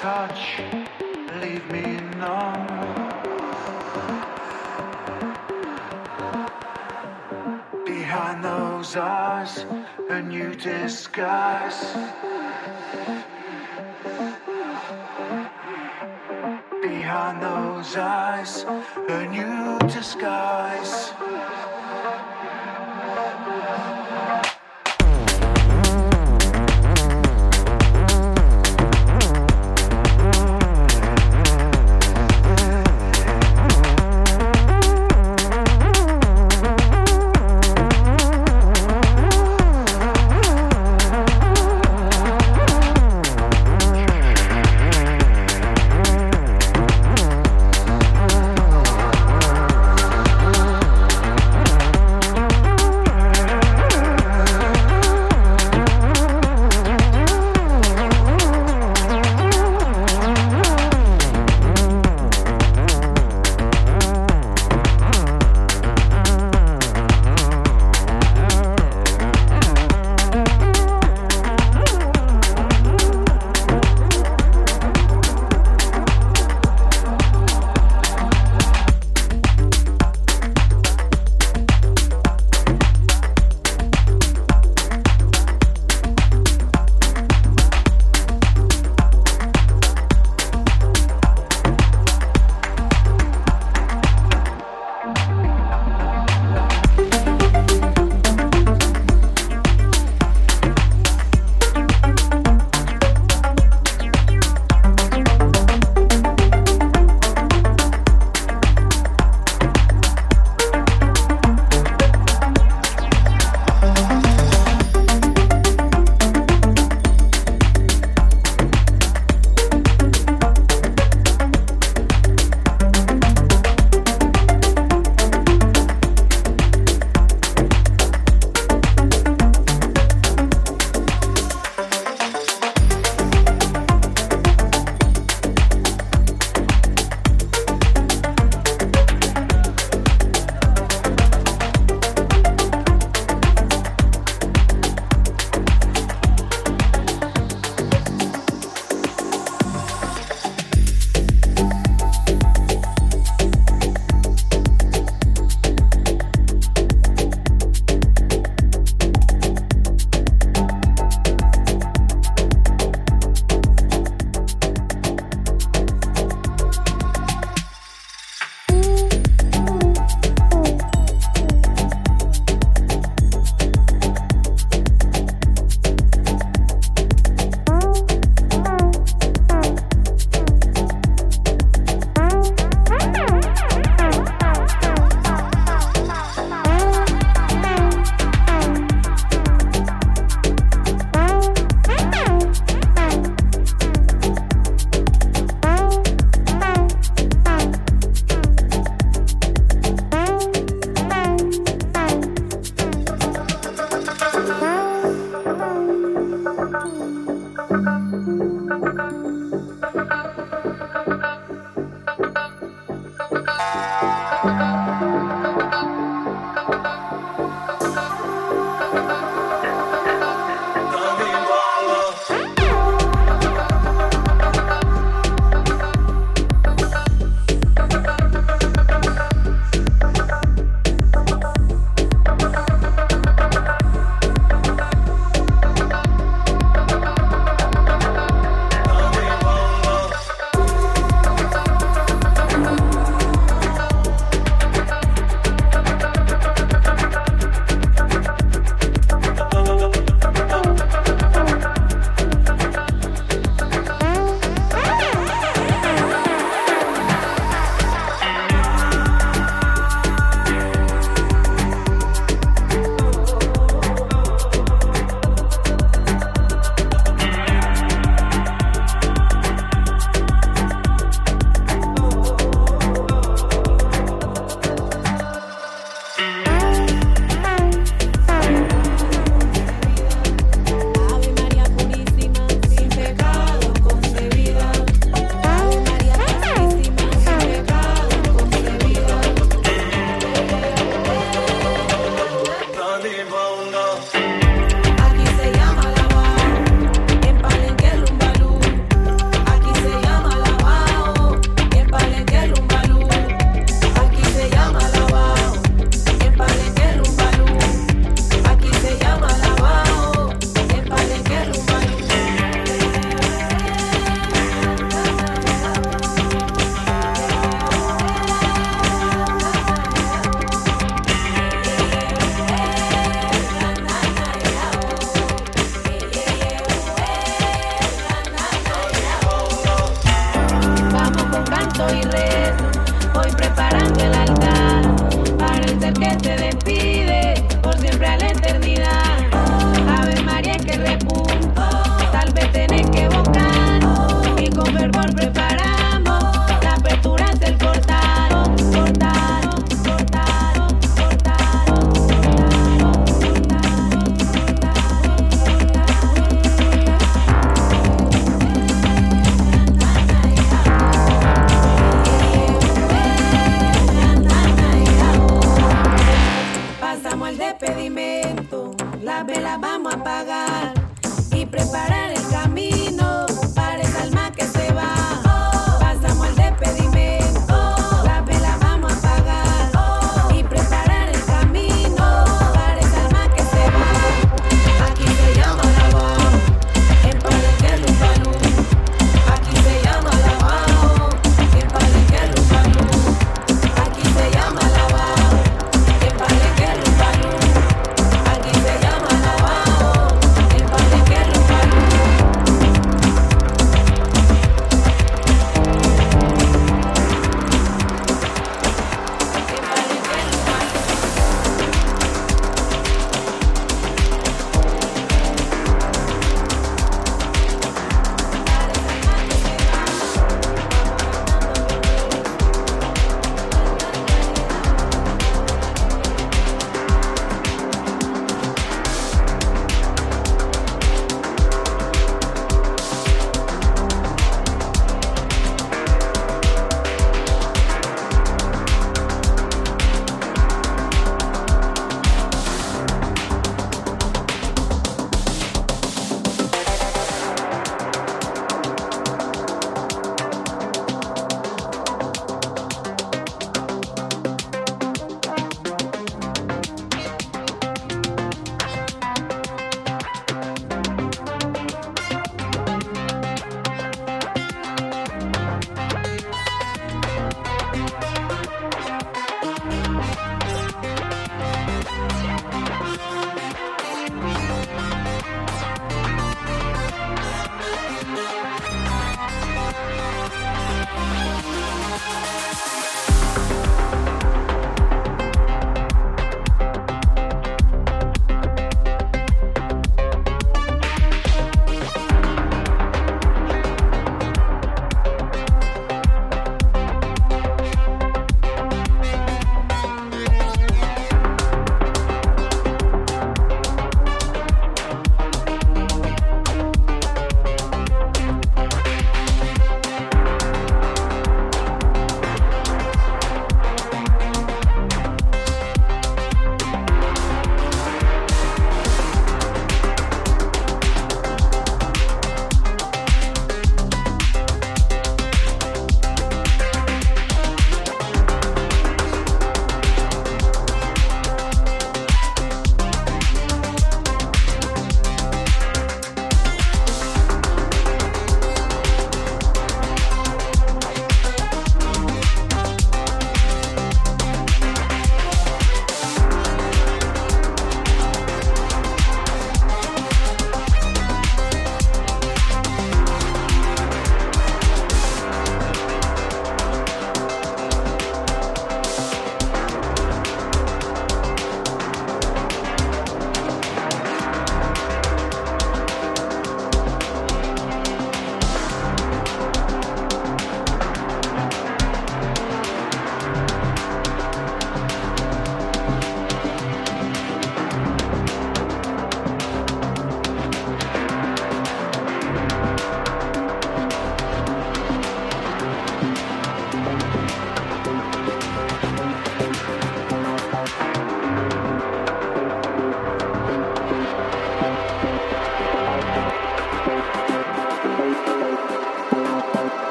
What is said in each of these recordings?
touch leave me numb. Behind those eyes, a new disguise.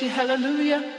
Hallelujah.